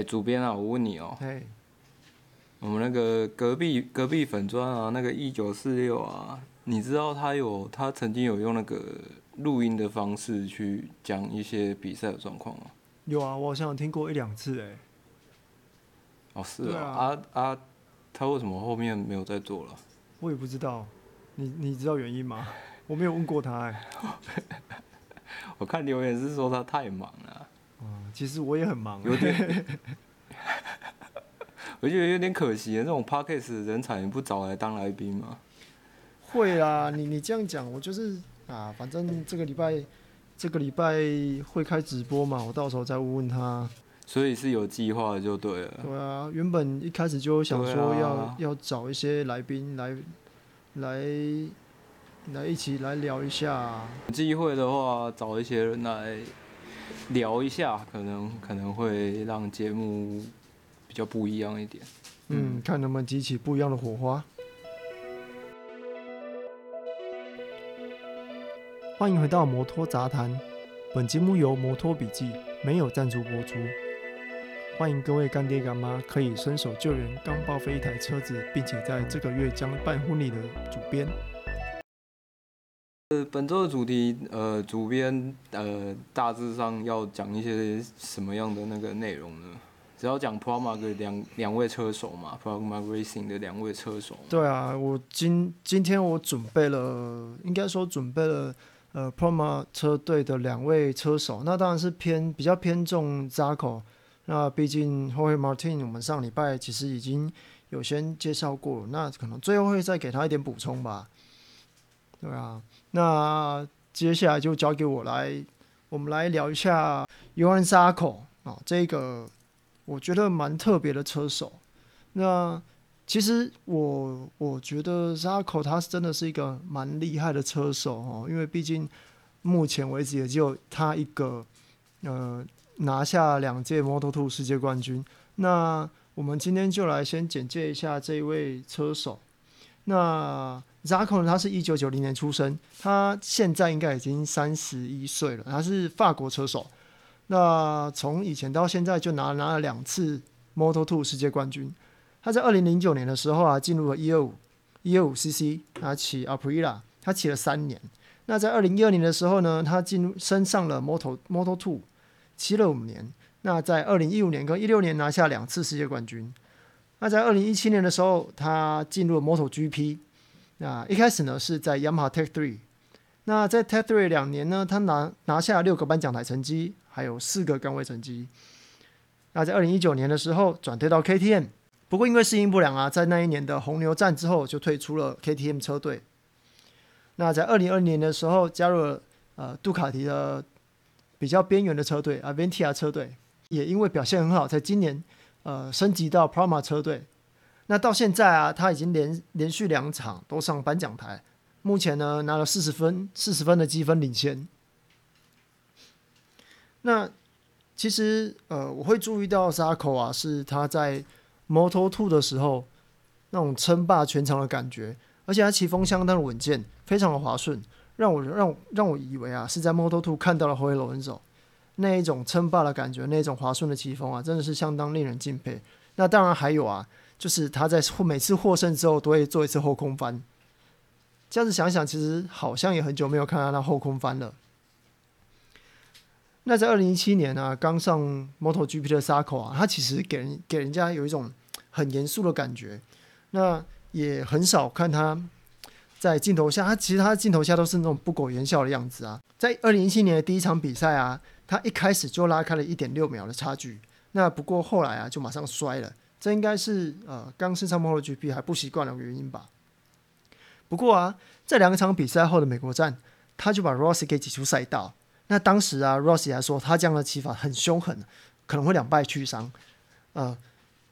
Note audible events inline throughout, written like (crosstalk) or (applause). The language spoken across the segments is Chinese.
哎，主编啊，我问你哦。嘿。我们那个隔壁隔壁粉砖啊，那个一九四六啊，你知道他有他曾经有用那个录音的方式去讲一些比赛的状况吗？有啊，我好像有听过一两次哎。哦，是啊。啊啊，他为什么后面没有再做了？我也不知道，你你知道原因吗？我没有问过他哎。(laughs) 我看留言是说他太忙了。嗯，其实我也很忙。有点。(laughs) 我觉得有点可惜，这种 podcast 人才你不找来当来宾吗？会啊，你你这样讲，我就是啊，反正这个礼拜这个礼拜会开直播嘛，我到时候再问问他。所以是有计划的就对了。对啊，原本一开始就想说要、啊、要找一些来宾来来来一起来聊一下。有机会的话，找一些人来聊一下，可能可能会让节目。比较不一样一点，嗯，看能不能激起不一样的火花。欢迎回到摩托杂谈，本节目由摩托笔记没有赞助播出。欢迎各位干爹干妈可以伸手救援刚报废一台车子，并且在这个月将办婚礼的主编。呃，本周的主题，呃，主编，呃，大致上要讲一些什么样的那个内容呢？只要讲 Pramac 的两两位车手嘛，Pramac Racing 的两位车手。对啊，我今今天我准备了，应该说准备了，呃，Pramac 车队的两位车手。那当然是偏比较偏重 Zarco。那毕竟 Jorge Martin 我们上礼拜其实已经有先介绍过，那可能最后会再给他一点补充吧。对啊，那接下来就交给我来，我们来聊一下 UNZAKO 啊，这个。我觉得蛮特别的车手，那其实我我觉得 Zako 他真的是一个蛮厉害的车手哦，因为毕竟目前为止也只有他一个呃拿下两届 Moto2 世界冠军。那我们今天就来先简介一下这一位车手。那 ZACO 呢，他是一九九零年出生，他现在应该已经三十一岁了，他是法国车手。那从以前到现在就拿拿了两次 Moto Two 世界冠军。他在二零零九年的时候啊，进入了一二五一二五 CC，他骑 Aprilia，他骑了三年。那在二零一二年的时候呢，他进入升上了 Moto Moto Two，骑了五年。那在二零一五年跟一六年拿下两次世界冠军。那在二零一七年的时候，他进入了 MotoGP。那一开始呢是在 Yamaha Tech Three。那在 Tech Three 两年呢，他拿拿下六个颁奖台成绩。还有四个杆位成绩。那在二零一九年的时候转退到 KTM，不过因为适应不良啊，在那一年的红牛站之后就退出了 KTM 车队。那在二零二零年的时候加入了呃杜卡迪的比较边缘的车队 Aventia 车队，也因为表现很好，在今年呃升级到 Prama 车队。那到现在啊，他已经连连续两场都上颁奖台，目前呢拿了四十分，四十分的积分领先。那其实呃，我会注意到 Zarco 啊，是他在 Moto2 的时候那种称霸全场的感觉，而且他骑风相当的稳健，非常的滑顺，让我让我让我以为啊是在 Moto2 看到了 Jorge Lorenzo 那一种称霸的感觉，那一种滑顺的骑风啊，真的是相当令人敬佩。那当然还有啊，就是他在每次获胜之后都会做一次后空翻，这样子想想，其实好像也很久没有看到他后空翻了。那在二零一七年呢、刚上 MotoGP 的 Zarco 啊，他其实给人给人家有一种很严肃的感觉。那也很少看他在镜头下，他其实他镜头下都是那种不苟言笑的样子啊。在二零一七年的第一场比赛啊，他一开始就拉开了一点六秒的差距。那不过后来啊，就马上摔了。这应该是呃刚升上 MotoGP 还不习惯的原因吧。不过啊，在两场比赛后的美国站，他就把 Rossi 给挤出赛道。那当时啊，Rossi 还说他这样的骑法很凶狠，可能会两败俱伤。呃，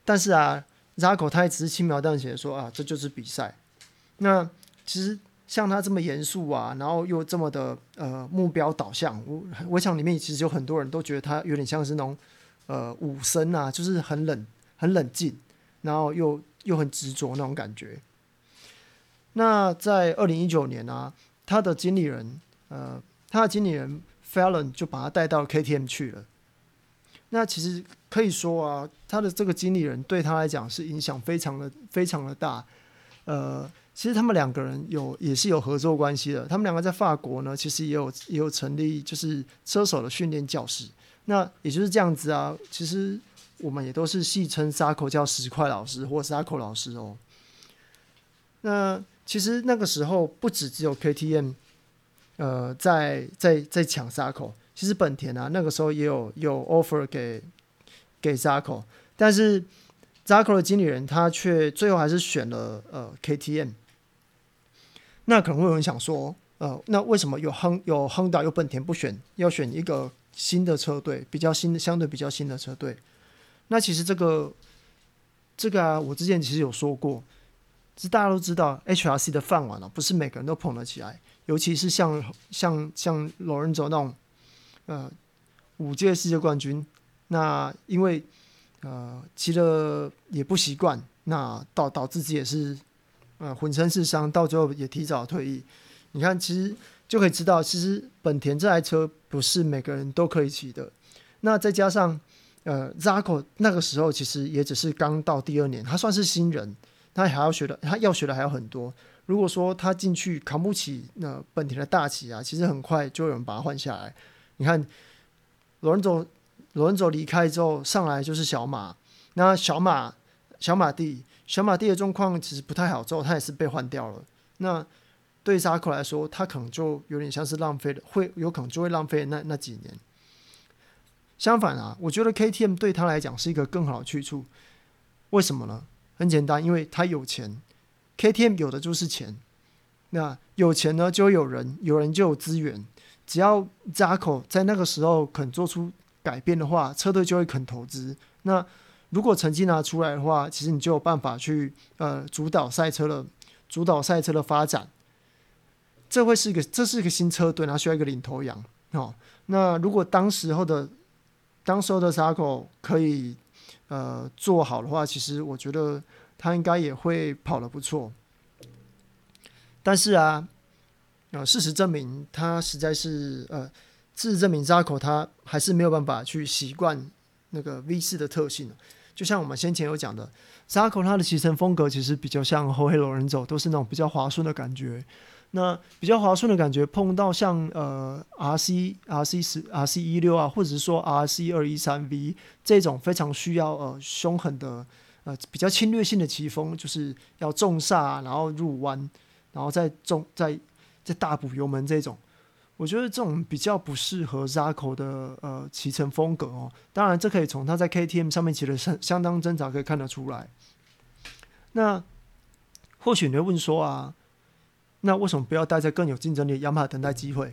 但是啊，Zarco 他也只是轻描淡写的说啊，这就是比赛。那其实像他这么严肃啊，然后又这么的呃目标导向，我我想里面其实有很多人都觉得他有点像是那种呃武僧啊，就是很冷很冷静，然后又又很执着那种感觉。那在二零一九年啊，他的经理人呃，他的经理人。Fallon 就把他带到 KTM 去了。那其实可以说啊，他的这个经理人对他来讲是影响非常的非常的大。呃，其实他们两个人有也是有合作关系的。他们两个在法国呢，其实也有也有成立就是车手的训练教室。那也就是这样子啊。其实我们也都是戏称沙口叫石块老师或 Zarco 老师哦。那其实那个时候不止只有 KTM，呃，在在在抢沙口。其实本田啊，那个时候也有有 offer 给给沙口但是 Zarco 的经理人他却最后还是选了呃 KTM。那可能会有人想说，呃，那为什么有亨有亨达有本田不选，要选一个新的车队，比较新的相对比较新的车队？那其实这个这个啊，我之前其实有说过，是大家都知道 HRC 的饭碗啊，不是每个人都捧得起来，尤其是像像像 Lorenzo 那种。呃，五届世界冠军，那因为呃骑了也不习惯，那导导致自己也是呃浑身是伤，到最后也提早退役。你看，其实就可以知道，其实本田这台车不是每个人都可以骑的。那再加上呃 z a c o 那个时候其实也只是刚到第二年，他算是新人，他还要学的，他要学的还有很多。如果说他进去扛不起那本田的大旗啊，其实很快就有人把他换下来。你看，罗恩佐，罗恩佐离开之后，上来就是小马。那小马，小马弟，小马蒂的状况其实不太好，之后他也是被换掉了。那对扎克来说，他可能就有点像是浪费了，会有可能就会浪费那那几年。相反啊，我觉得 KTM 对他来讲是一个更好的去处。为什么呢？很简单，因为他有钱，KTM 有的就是钱。那有钱呢，就有人，有人就有资源。只要扎克在那个时候肯做出改变的话，车队就会肯投资。那如果成绩拿出来的话，其实你就有办法去呃主导赛车的，主导赛车的发展。这会是一个，这是一个新车队，它需要一个领头羊。哦，那如果当时候的当时候的 ZACO 可以呃做好的话，其实我觉得他应该也会跑得不错。但是啊。啊，事实证明，他实在是呃，事实证明，Zarco 他还是没有办法去习惯那个 V 四的特性。就像我们先前有讲的，Zarco 他的骑乘风格其实比较像后黑龙人走，都是那种比较滑顺的感觉。那比较滑顺的感觉，碰到像呃 RC RC 十 RC 一六啊，或者是说 RC 二一三 V 这种非常需要呃凶狠的呃比较侵略性的骑风，就是要重刹，然后入弯，然后再重再。再大补油门这种，我觉得这种比较不适合 Zarco 的呃骑乘风格哦。当然，这可以从他在 KTM 上面骑的相相当挣扎可以看得出来。那或许你会问说啊，那为什么不要待在更有竞争力的雅马哈等待机会？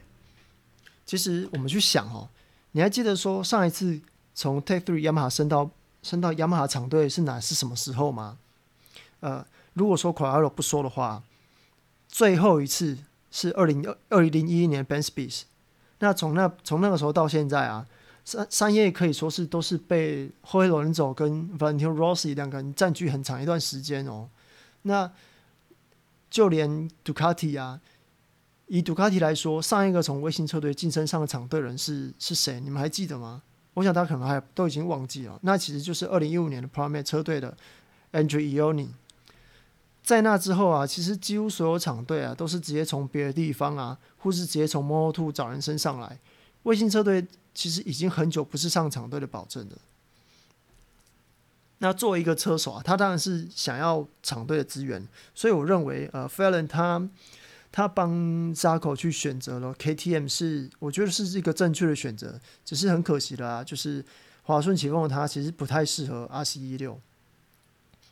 其实我们去想哦，你还记得说上一次从 Tech Three 雅马哈升到升到雅马哈厂队是哪是什么时候吗？呃，如果说 Quararo 不说的话，最后一次。是二零二二零一一年 Ben Spies，那从那从那个时候到现在啊，三三叶可以说是都是被 Jorge Lorenzo 跟 Valentino Rossi 两个人占据很长一段时间哦。那就连杜卡迪啊，以杜卡迪来说，上一个从卫星车队晋升上场队人是是谁？你们还记得吗？我想他可能还都已经忘记了。那其实就是二零一五年的 Pramac 车队的 Andrew Ioni。在那之后啊，其实几乎所有厂队啊，都是直接从别的地方啊，或是直接从 Moto 找人身上来。卫星车队其实已经很久不是上厂队的保证了。那作为一个车手啊，他当然是想要厂队的资源，所以我认为呃，Fallon 他他帮 Zarco 去选择了 KTM 是，我觉得是一个正确的选择。只是很可惜的啊，就是华顺起风的他其实不太适合 RC16。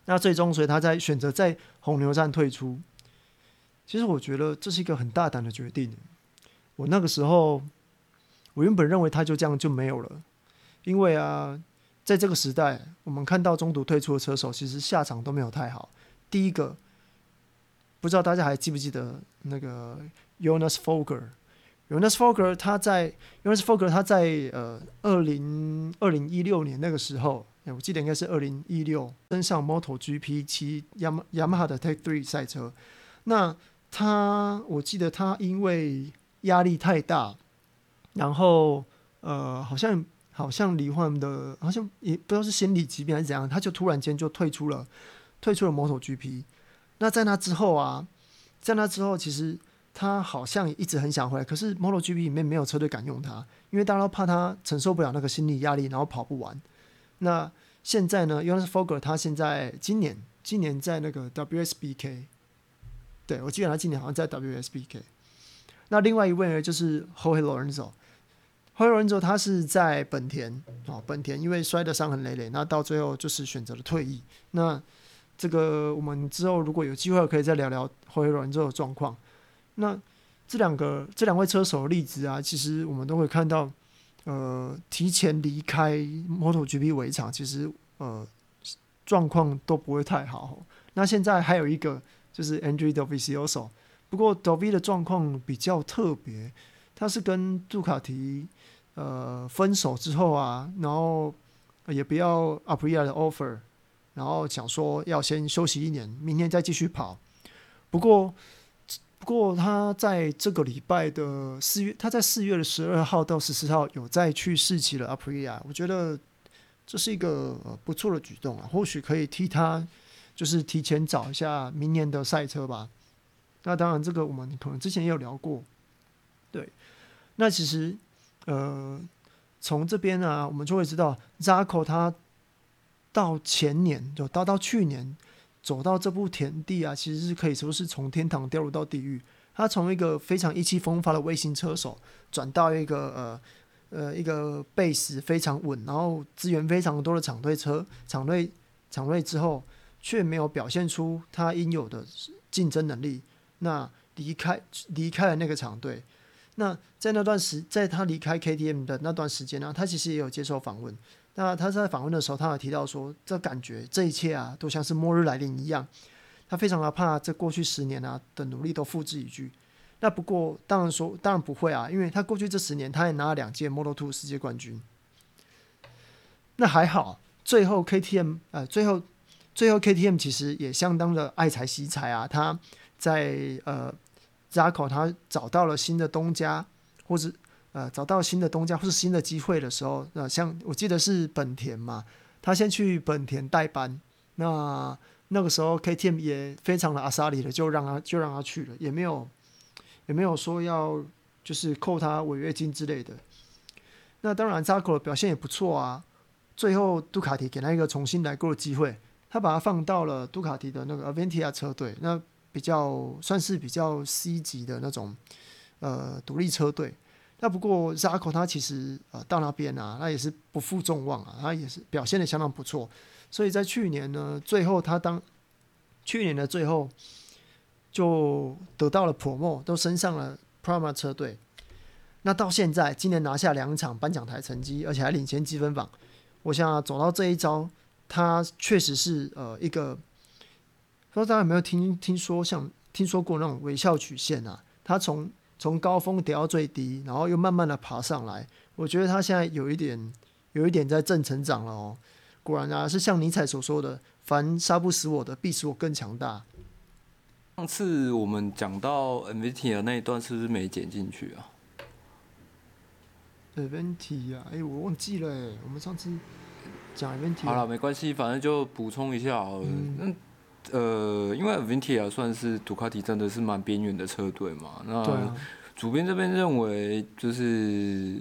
那最终，所以他在选择在红牛站退出。其实我觉得这是一个很大胆的决定。我那个时候，我原本认为他就这样就没有了，因为啊，在这个时代，我们看到中途退出的车手，其实下场都没有太好。第一个，不知道大家还记不记得那个 Jonas Foger？Jonas Foger 他在 Jonas Foger 他在呃二零二零一六年那个时候。我记得应该是二零一六登上 MotoGP 骑雅马雅马哈的 Tech Three 赛车。那他，我记得他因为压力太大，然后呃，好像好像罹患的，好像也不知道是心理疾病还是怎样，他就突然间就退出了，退出了 MotoGP。那在那之后啊，在那之后，其实他好像一直很想回来，可是 MotoGP 里面没有车队敢用他，因为大家都怕他承受不了那个心理压力，然后跑不完。那现在呢，Jonas Foger 他现在今年今年在那个 WSBK，对，我记得他今年好像在 WSBK。那另外一位呢，就是 Jorge Lorenzo。Jorge Lorenzo 他是在本田哦，本田因为摔得伤痕累累，那到最后就是选择了退役。那这个我们之后如果有机会可以再聊聊 Jorge Lorenzo 的状况。那这两个这两位车手的例子啊，其实我们都会看到。呃，提前离开 MotoGP 围场，其实呃状况都不会太好。那现在还有一个就是 Andrea Dovizioso，不过 Dovi 的状况比较特别，他是跟杜卡迪呃分手之后啊，然后也不要 Aprilia 的 offer，然后想说要先休息一年，明年再继续跑。不过。不过他在这个礼拜的四月，他在四月的十二号到十四号有再去试骑了 Aprilia，我觉得这是一个不错的举动啊，或许可以替他就是提前找一下明年的赛车吧。那当然，这个我们可能之前也有聊过。对，那其实呃，从这边呢，我们就会知道 Zako 他到前年就到到去年。走到这步田地啊，其实是可以说是从天堂掉入到地狱。他从一个非常意气风发的卫星车手，转到一个呃呃一个 base 非常稳，然后资源非常多的厂队车厂队厂队之后，却没有表现出他应有的竞争能力。那离开离开了那个厂队，那在那段时，在他离开 KTM 的那段时间呢，他其实也有接受访问。那他在访问的时候，他有提到说，这感觉这一切啊，都像是末日来临一样。他非常的怕这过去十年啊的努力都付之一炬。那不过当然说，当然不会啊，因为他过去这十年，他也拿了两届 Moto2 世界冠军。那还好，最后 KTM 呃，最后最后 KTM 其实也相当的爱才惜才啊。他在呃 Zarco 他找到了新的东家，或者。呃，找到新的东家或是新的机会的时候，呃，像我记得是本田嘛，他先去本田代班，那那个时候 KTM 也非常的阿萨里的，就让他就让他去了，也没有也没有说要就是扣他违约金之类的。那当然，Zarco 的表现也不错啊，最后杜卡迪给他一个重新来过的机会，他把他放到了杜卡迪的那个 Aventia 车队，那比较算是比较 C 级的那种呃独立车队。那不过 Zarco 他其实呃到那边啊，他也是不负众望啊，他也是表现的相当不错。所以在去年呢，最后他当去年的最后就得到了 Promo，都升上了 Prama 车队。那到现在今年拿下两场颁奖台成绩，而且还领先积分榜。我想走到这一招，他确实是呃一个，不知道大家有没有听听说像听说过那种微笑曲线啊？它从从高峰跌到最低，然后又慢慢的爬上来。我觉得它现在有一点，有一点在正成长了哦。果然啊，是像尼采所说的：“凡杀不死我的，必使我更强大。”上次我们讲到 Aventia 的那一段，是不是没剪进去啊？Aventia 啊，哎，我忘记了哎。我们上次讲 Aventia 好了，没关系，反正就补充一下好了。嗯呃，因为 Avintia 算是杜卡迪真的是蛮边缘的车队嘛。那主编这边认为，就是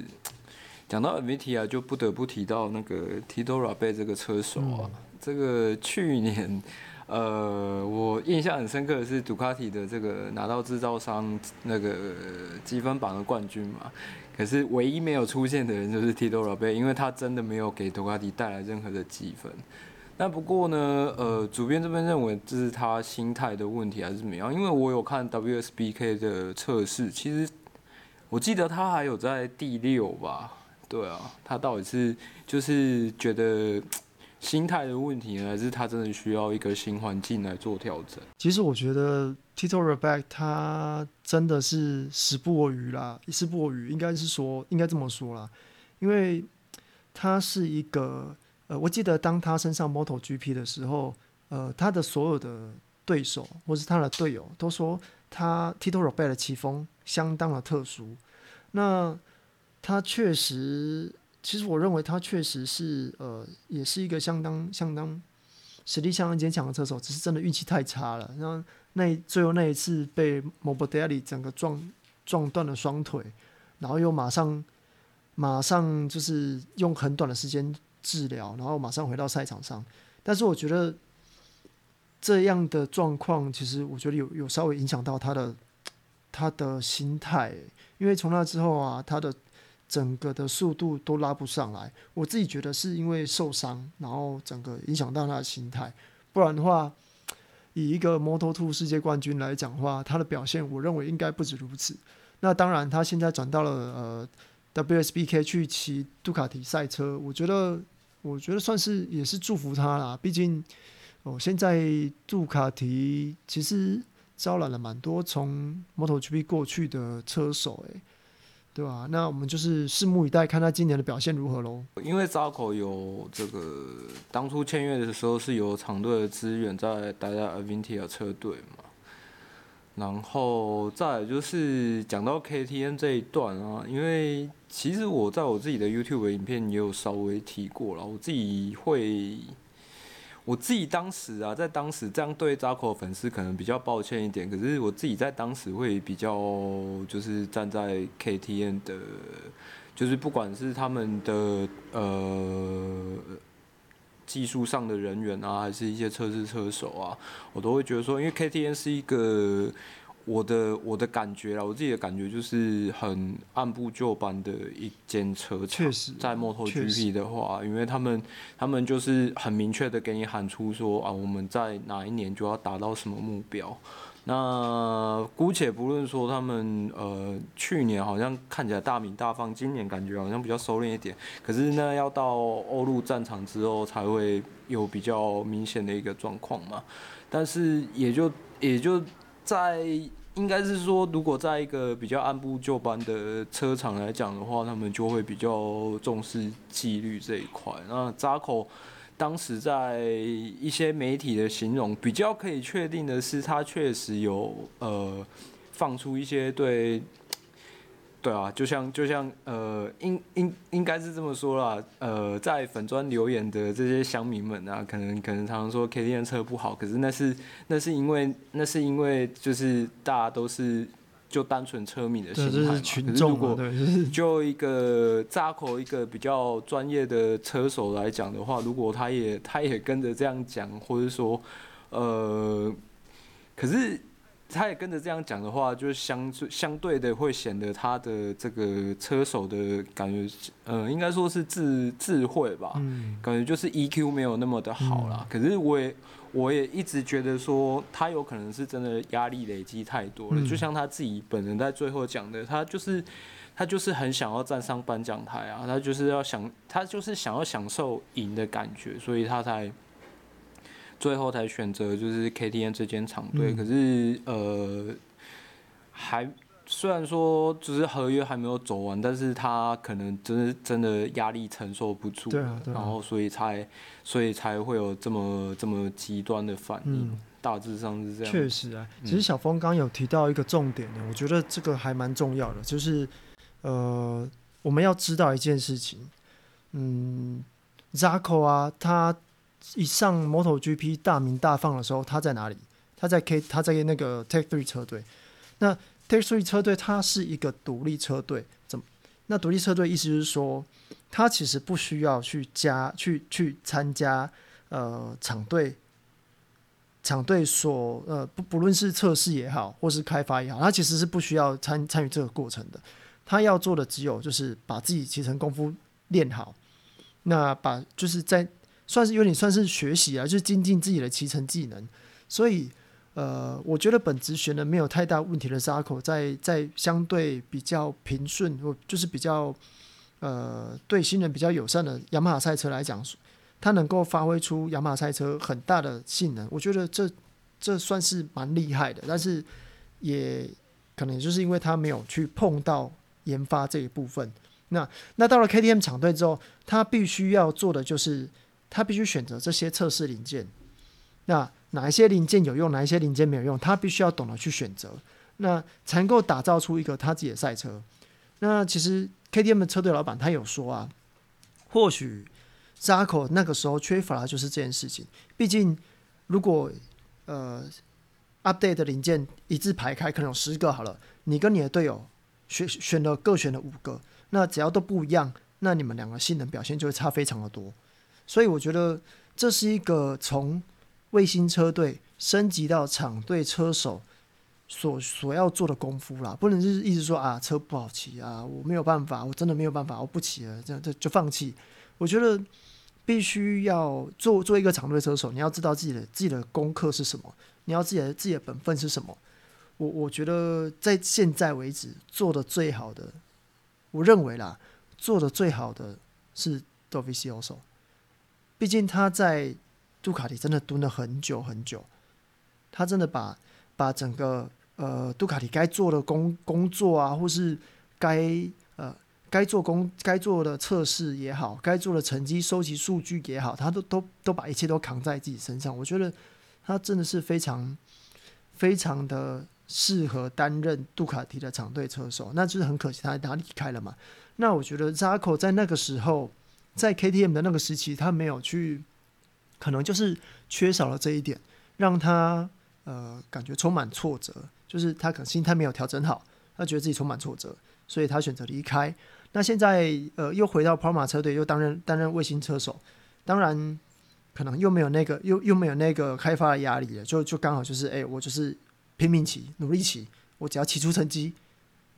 讲到 Avintia 就不得不提到那个 Tito Rabat 这个车手啊。嗯、这个去年，呃，我印象很深刻的是杜卡迪的这个拿到制造商那个积分榜的冠军嘛。可是唯一没有出现的人就是 Tito Rabat，因为他真的没有给杜卡迪带来任何的积分。那不过呢，呃，主编这边认为这是他心态的问题还是怎么样？因为我有看 WSBK 的测试，其实我记得他还有在第六吧？对啊，他到底是就是觉得心态的问题呢，还是他真的需要一个新环境来做调整？其实我觉得 Tito Rabat 他真的是时不我与啦，时不我与，应该是说应该这么说啦，因为他是一个。呃，我记得当他身上 MotoGP 的时候，呃，他的所有的对手或是他的队友都说他 Tito Rabat 的骑风相当的特殊。那他确实其实我认为他确实是呃，也是一个相当相当实力相当坚强的车手，只是真的运气太差了。然后那最后那一次被 Morbidelli 整个撞撞断了双腿，然后又马上马上就是用很短的时间治疗，然后马上回到赛场上。但是我觉得这样的状况，其实我觉得有有稍微影响到他的他的心态，因为从那之后啊，他的。整个的速度都拉不上来，我自己觉得是因为受伤，然后整个影响到他的心态。不然的话，以一个 Moto2 世界冠军来讲的话，他的表现我认为应该不止如此。那当然，他现在转到了呃 WSBK 去骑杜卡迪赛车，我觉得我觉得算是也是祝福他啦。毕竟哦，现在杜卡迪其实招揽了蛮多从 MotoGP 过去的车手，诶。对吧、啊？那我们就是拭目以待，看他今年的表现如何喽。因为 Zarco 有这个当初签约的时候是有厂队的资源在待在 Avintia 车队嘛，然后再就是讲到 KTM 这一段啊，因为其实我在我自己的 YouTube 影片也有稍微提过了，我自己会。我自己当时啊，在当时这样对扎口粉丝可能比较抱歉一点，可是我自己在当时会比较就是站在 KTM 的，就是不管是他们的呃技术上的人员啊，还是一些车子车手啊，我都会觉得说，因为 KTN 是一个。我的我的感觉啦，我自己的感觉就是很按部就班的一间车厂。在 MotoGP 的话，因为他们他们就是很明确的给你喊出说啊，我们在哪一年就要达到什么目标。那姑且不论说他们呃去年好像看起来大名大放，今年感觉好像比较收敛一点。可是呢，要到欧陆战场之后才会有比较明显的一个状况嘛。但是也就也就。在应该是说，如果在一个比较按部就班的车厂来讲的话，他们就会比较重视纪律这一块。那扎口当时在一些媒体的形容，比较可以确定的是，他确实有呃放出一些对。对啊，就像就像呃，应应应该是这么说啦。呃，在粉专留言的这些乡民们啊，可能可能常常说 kt 车不好，可是那是那是因为那是因为就是大家都是就单纯车迷的心态嘛。可是如果 (laughs) 就一个扎口一个比较专业的车手来讲的话，如果他也他也跟着这样讲，或者说呃，可是。他也跟着这样讲的话，就相相对的会显得他的这个车手的感觉，呃，应该说是智智慧吧，嗯、感觉就是 EQ 没有那么的好啦。嗯、可是我也我也一直觉得说，他有可能是真的压力累积太多了。嗯、就像他自己本人在最后讲的，他就是他就是很想要站上颁奖台啊，他就是要想他就是想要享受赢的感觉，所以他才。最后才选择就是 KTN 这间厂队，嗯、可是呃，还虽然说就是合约还没有走完，但是他可能真的真的压力承受不住，对啊对啊，然后所以才所以才会有这么这么极端的反应，嗯、大致上是这样。确实啊，其实小峰刚有提到一个重点的，嗯、我觉得这个还蛮重要的，就是呃，我们要知道一件事情，嗯，Zarco 啊，他。一上 MotoGP 大鸣大放的时候，他在哪里？他在 K，他在那个 Tech Three 车队。那 Tech Three 车队它是一个独立车队，怎么？那独立车队意思是说，他其实不需要去加去去参加呃厂队厂队所呃不不论是测试也好，或是开发也好，他其实是不需要参参与这个过程的。他要做的只有就是把自己骑乘功夫练好，那把就是在。算是有点算是学习啊，就是精进自己的骑乘技能。所以，呃，我觉得本职选的没有太大问题的沙口在在相对比较平顺或就是比较呃对新人比较友善的雅马哈赛车来讲，他能够发挥出雅马哈赛车很大的性能，我觉得这这算是蛮厉害的。但是也可能就是因为他没有去碰到研发这一部分。那那到了 KTM 厂队之后，他必须要做的就是。他必须选择这些测试零件，那哪一些零件有用，哪一些零件没有用，他必须要懂得去选择，那才能够打造出一个他自己的赛车。那其实 KTM 的车队老板他有说啊，或许 Zarco 那个时候缺乏的就是这件事情。毕竟，如果呃 update 的零件一字排开，可能有十个好了，你跟你的队友选选了各选了五个，那只要都不一样，那你们两个性能表现就会差非常的多。所以我觉得这是一个从卫星车队升级到厂队车手所所要做的功夫啦，不能就是一直说啊车不好骑啊，我没有办法，我真的没有办法，我不骑了，这样这就放弃。我觉得必须要做做一个厂队车手，你要知道自己的自己的功课是什么，你要自己的自己的本分是什么。我我觉得在现在为止做的最好的，我认为啦，做的最好的是 Dovizioso，毕竟他在杜卡迪真的蹲了很久很久，他真的把把整个。呃，杜卡迪该做的工工作啊，或是该呃该做工该做的测试也好，该做的成绩收集数据也好，他都都都把一切都扛在自己身上。我觉得他真的是非常非常的适合担任杜卡迪的长队车手。那就是很可惜他他离开了嘛。那我觉得扎克在那个时候在 KTM 的那个时期，他没有去，可能就是缺少了这一点，让他呃感觉充满挫折。就是他可能心态没有调整好，他觉得自己充满挫折，所以他选择离开。那现在呃又回到 Puma 车队，又担任担任卫星车手，当然可能又没有那个又又没有那个开发的压力了，就就刚好就是哎、我就是拼命骑，努力骑，我只要骑出成绩，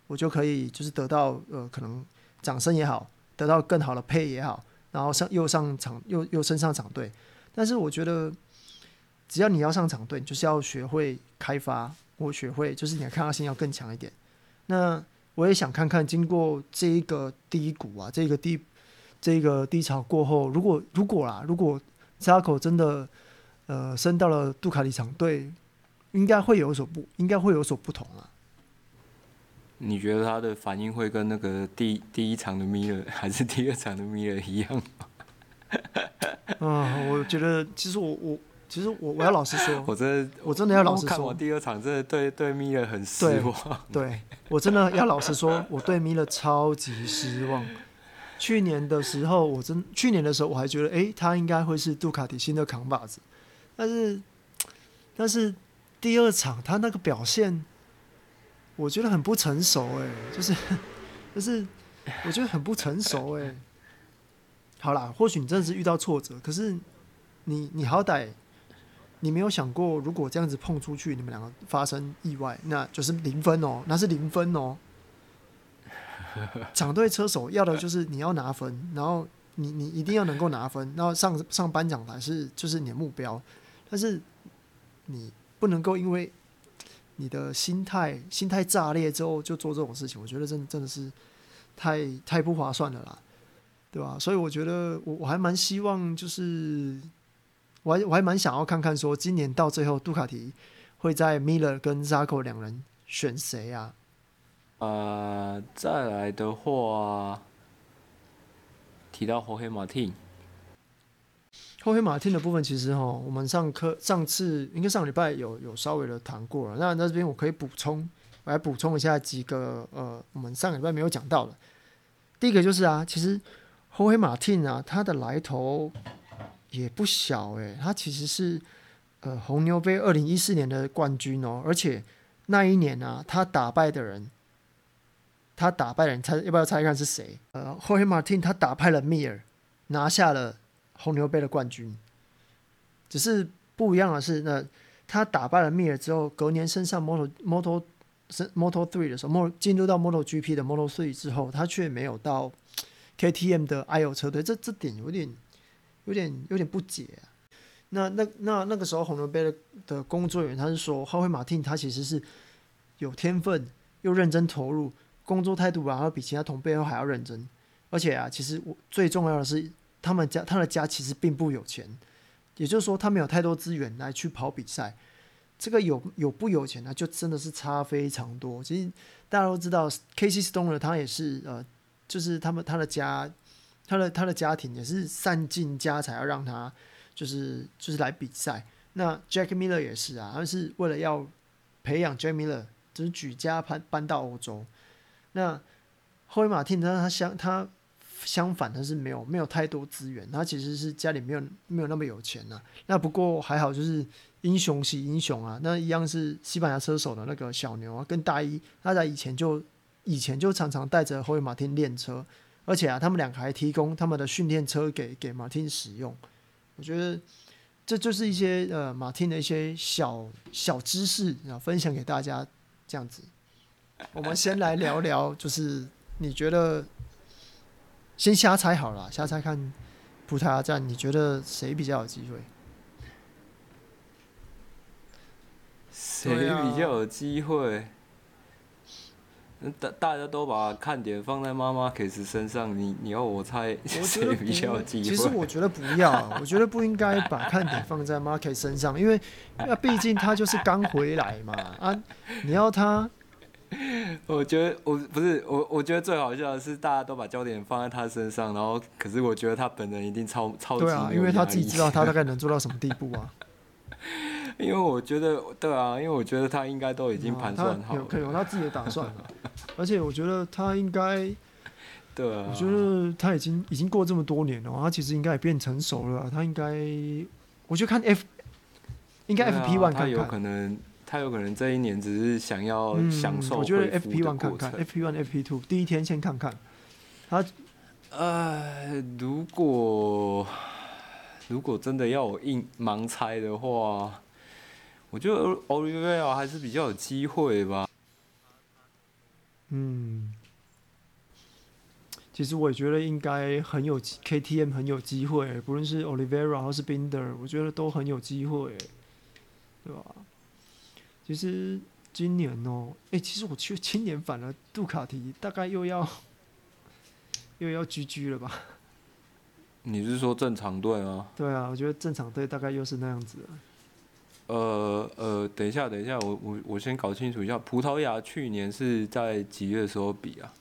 我就可以就是得到呃可能掌声也好，得到更好的配也好，然后上又上场又又升上场队。但是我觉得只要你要上场队，就是要学会开发。我学会，就是你的抗压性要更强一点。那我也想看看，经过这一个低谷啊，这个低这个低潮过后，如果如果啦，如果扎口真的呃升到了杜卡迪场队，应该会有所不，应该会有所不同啊。你觉得他的反应会跟那个第第一场的米勒 (laughs) 还是第二场的米勒一样吗？啊，(laughs) 我觉得其实我我。其实我我要老实说，(laughs) 我真的我真的要老实说，看我第二场真的对对米勒很失望。对，对我真的要老实说，我对米勒超级失望。去年的时候，我真去年的时候我还觉得，哎、欸，他应该会是杜卡迪新的扛把子。但是，但是第二场他那个表现，我觉得很不成熟、欸，哎，就是 (laughs) 就是我觉得很不成熟、欸，哎。好啦，或许你真的是遇到挫折，可是你你好歹。你没有想过，如果这样子碰出去，你们两个发生意外，那就是零分哦，那是零分哦。厂队车手要的就是你要拿分，然后你你一定要能够拿分，然后上上颁奖台是就是你的目标，但是你不能够因为你的心态心态炸裂之后就做这种事情，我觉得真的真的是太太不划算了啦，对吧？所以我觉得我我还蛮希望就是。我还我还蛮想要看看，说今年到最后，杜卡迪会在 Miller 跟 Zako 两人选谁啊？呃，再来的话，提到 Jorge Martin，Jorge Martin 的部分其实哈，我们上课上次应该上礼拜有有稍微的谈过了。那那这边我可以补充，我来补充一下几个呃，我们上个礼拜没有讲到的。第一个就是啊，其实 Jorge Martin 啊，他的来头。也不小诶、欸，他其实是呃红牛杯二零一四年的冠军哦，而且那一年啊，他打败的人，他打败的人猜要不要猜一看是谁？呃，Jorge Martin 他打败了米尔，拿下了红牛杯的冠军。只是不一样的是，那他打败了米尔之后，隔年升上 Moto Moto 升 Moto Three 的时候进入到 Moto GP 的 Moto Three 之后，他却没有到 KTM 的 IO 车队，这这点有点。有点有点不解啊，那那那那个时候红牛杯的的工作人员他是说，霍华马汀他其实是有天分又认真投入，工作态度然后比其他同辈都还要认真，而且啊，其实我最重要的是，他们家他的家其实并不有钱，也就是说他没有太多资源来去跑比赛，这个有有不有钱呢，就真的是差非常多。其实大家都知道，Casey Stoner 他也是呃，就是他们他的家。他的他的家庭也是散尽家财要让他就是就是来比赛。那 Jack Miller 也是啊，他是为了要培养 Jack Miller，就是举家搬搬到欧洲。那霍伊马汀他他相他相反，他是没有没有太多资源，他其实是家里没有没有那么有钱呐、啊。那不过还好，就是英雄惜英雄啊，那一样是西班牙车手的那个小牛啊，跟大一他在以前就以前就常常带着霍伊马丁练车，而且啊，他们两个还提供他们的训练车给给马丁使用。我觉得这就是一些呃马丁的一些小小知识啊，分享给大家这样子。我们先来聊聊，就是你觉得。先瞎猜好了，瞎猜看葡萄牙站，你觉得谁比较有机会？谁比较有机会？大、啊、大家都把看点放在马马克斯身上，你你要我猜谁比较有机会？其实我觉得不要，我觉得不应该把看点放在马克斯身上，因为那毕竟他就是刚回来嘛啊，你要他。(laughs) 我觉得我不是我，我觉得最好笑的是大家都把焦点放在他身上，然后可是我觉得他本人一定超超级。对啊，因为他自己知道他大概能做到什么地步啊。(laughs) 因为我觉得对啊，因为我觉得他应该都已经盘算好了，有有他自己的打算了。(laughs) 而且我觉得他应该，对啊，我觉得他已经已经过这么多年了，他其实应该也变成熟了。他应该，我就看 F，应该 FP One 看看，他有可能。他有可能这一年只是想要享受、嗯。我觉得 FP One 看看，FP One、FP Two 第一天先看看。他，呃，如果如果真的要我硬盲猜的话，我觉得奥利维亚还是比较有机会吧。嗯，其实我也觉得应该很有 KTM 很有机会，不论是 Oliveira 或是 Binder，我觉得都很有机会，对吧？其实今年哦，哎，其实我去今年反而杜卡迪大概又要 (laughs) 又要 GG 了吧？你是说正常队吗？对啊，我觉得正常队大概又是那样子了。呃呃，等一下，等一下，我我我先搞清楚一下，葡萄牙去年是在几月的时候比啊？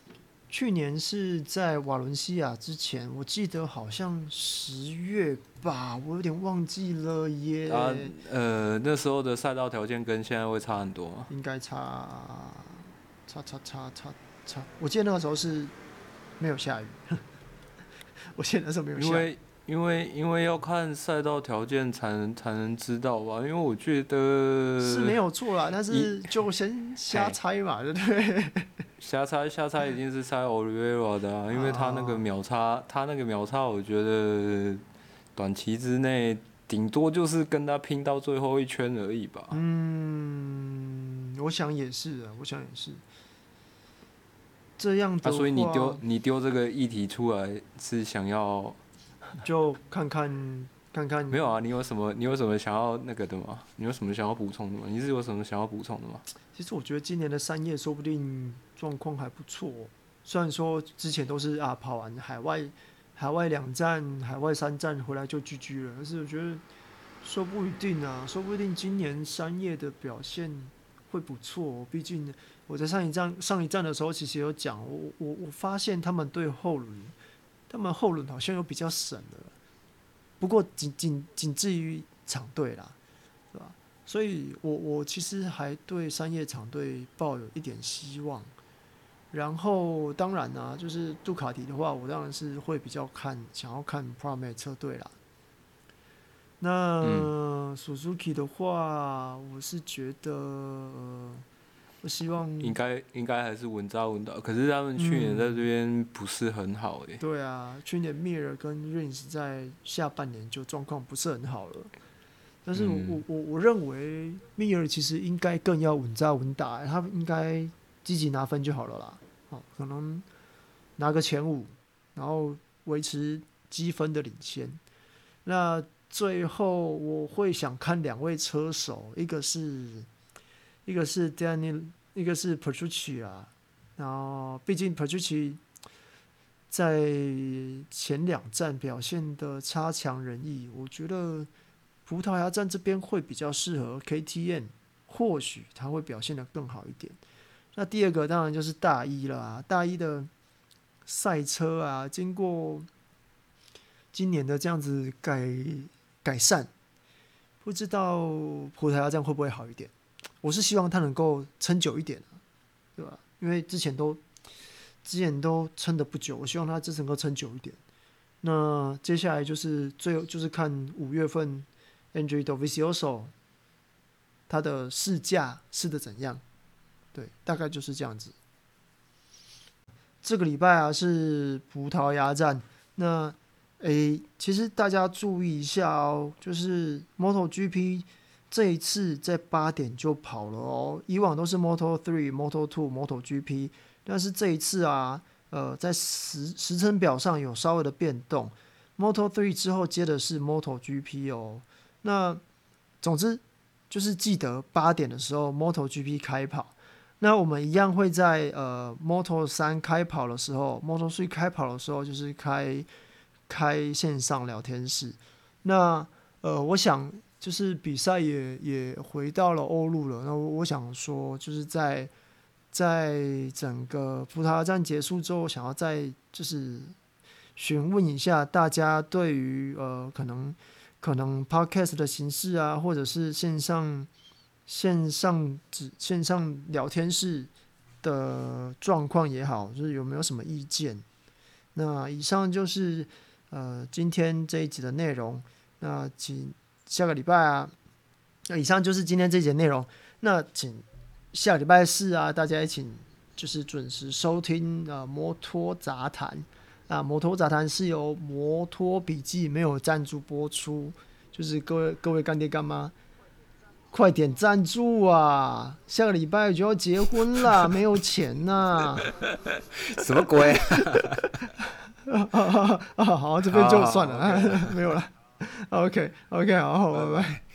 去年是在瓦伦西亚之前，我记得好像十月吧，我有点忘记了耶。啊，呃，那时候的赛道条件跟现在会差很多吗？应该差，差差差差差。我记得那个时候是没有下雨，(laughs) 我记得那时候没有下雨。因为因为因为要看赛道条件才能才能知道吧，因为我觉得是没有错啦，但是就先瞎猜嘛，对不对？瞎猜瞎猜一定是猜 Oliveira 的啊，因为他那个秒差，他那个秒差，我觉得短期之内顶多就是跟他拼到最后一圈而已吧。嗯，我想也是啊，我想也是。这样的，啊，所以你丢你丢这个议题出来是想要就看看看看。没有啊，你有什么你有什么想要那个的吗？你有什么想要补充的吗？你是有什么想要补充的吗？其实我觉得今年的三叶说不定状况还不错，虽然说之前都是啊跑完海外海外两站、海外三站回来就 GG 了，但是我觉得说不一定啊，说不定今年三叶的表现会不错。毕竟我在上一站上一站的时候其实有讲，我我我发现他们对后轮，他们后轮好像有比较省了，不过仅仅仅至于厂队啦。所以我我其实还对三叶厂队抱有一点希望，然后当然呢、啊，就是杜卡迪的话，我当然是会比较看想要看 Pramac 车队啦。那 Suzuki 的话，我是觉得，我希望应该应该还是稳扎稳打，可是他们去年在这边不是很好诶、欸。对啊，去年 Mir 跟 Rins 在下半年就状况不是很好了。但是我我我我认为密尔其实应该更要稳扎稳打，他应该积极拿分就好了啦。好，可能拿个前五，然后维持积分的领先。那最后我会想看两位车手，一个是一个是 Daniel，一个是 Petrucci 啊。然后毕竟 Petrucci 在前两站表现的差强人意，我觉得。葡萄牙站这边会比较适合 KTM，或许他会表现的更好一点。那第二个当然就是大一了啊，大一的赛车啊，经过今年的这样子改改善，不知道葡萄牙站会不会好一点？我是希望他能够撑久一点，对吧？因为之前都之前都撑得不久，我希望它支撑能够撑久一点。那接下来就是最后就是看五月份 Andrey Dovizioso 他的试驾试的怎样，对，大概就是这样子。这个礼拜啊是葡萄牙站，那诶，其实大家注意一下哦，就是 MotoGP 这一次在八点就跑了哦，以往都是 Moto3、Moto2、MotoGP，但是这一次啊。呃，在时时程表上有稍微的变动，Moto3 之后接的是 MotoGP 哦。那总之就是记得八点的时候 MotoGP 开跑，那我们一样会在呃 Moto3 开跑的时候，Moto3 开跑的时候就是开开线上聊天室。那呃，我想就是比赛也也回到了欧陆了。那我想说就是在。在整个葡萄牙站结束之后，想要再就是询问一下大家对于呃可能可能 podcast 的形式啊，或者是线上线上只线上聊天室的状况也好，就是有没有什么意见？那以上就是呃今天这一集的内容。那请下个礼拜啊，那以上就是今天这一集内容。那请。下礼拜四啊，大家一起就是准时收听啊，摩托杂谈啊，摩托杂谈是由摩托笔记没有赞助播出，就是各位各位干爹干妈，快点赞助啊！下个礼拜就要结婚了，(laughs) 没有钱呐、啊！什么鬼？啊，(laughs) 好，这边就算了，(laughs) 没有了。OK OK，好，好，拜拜。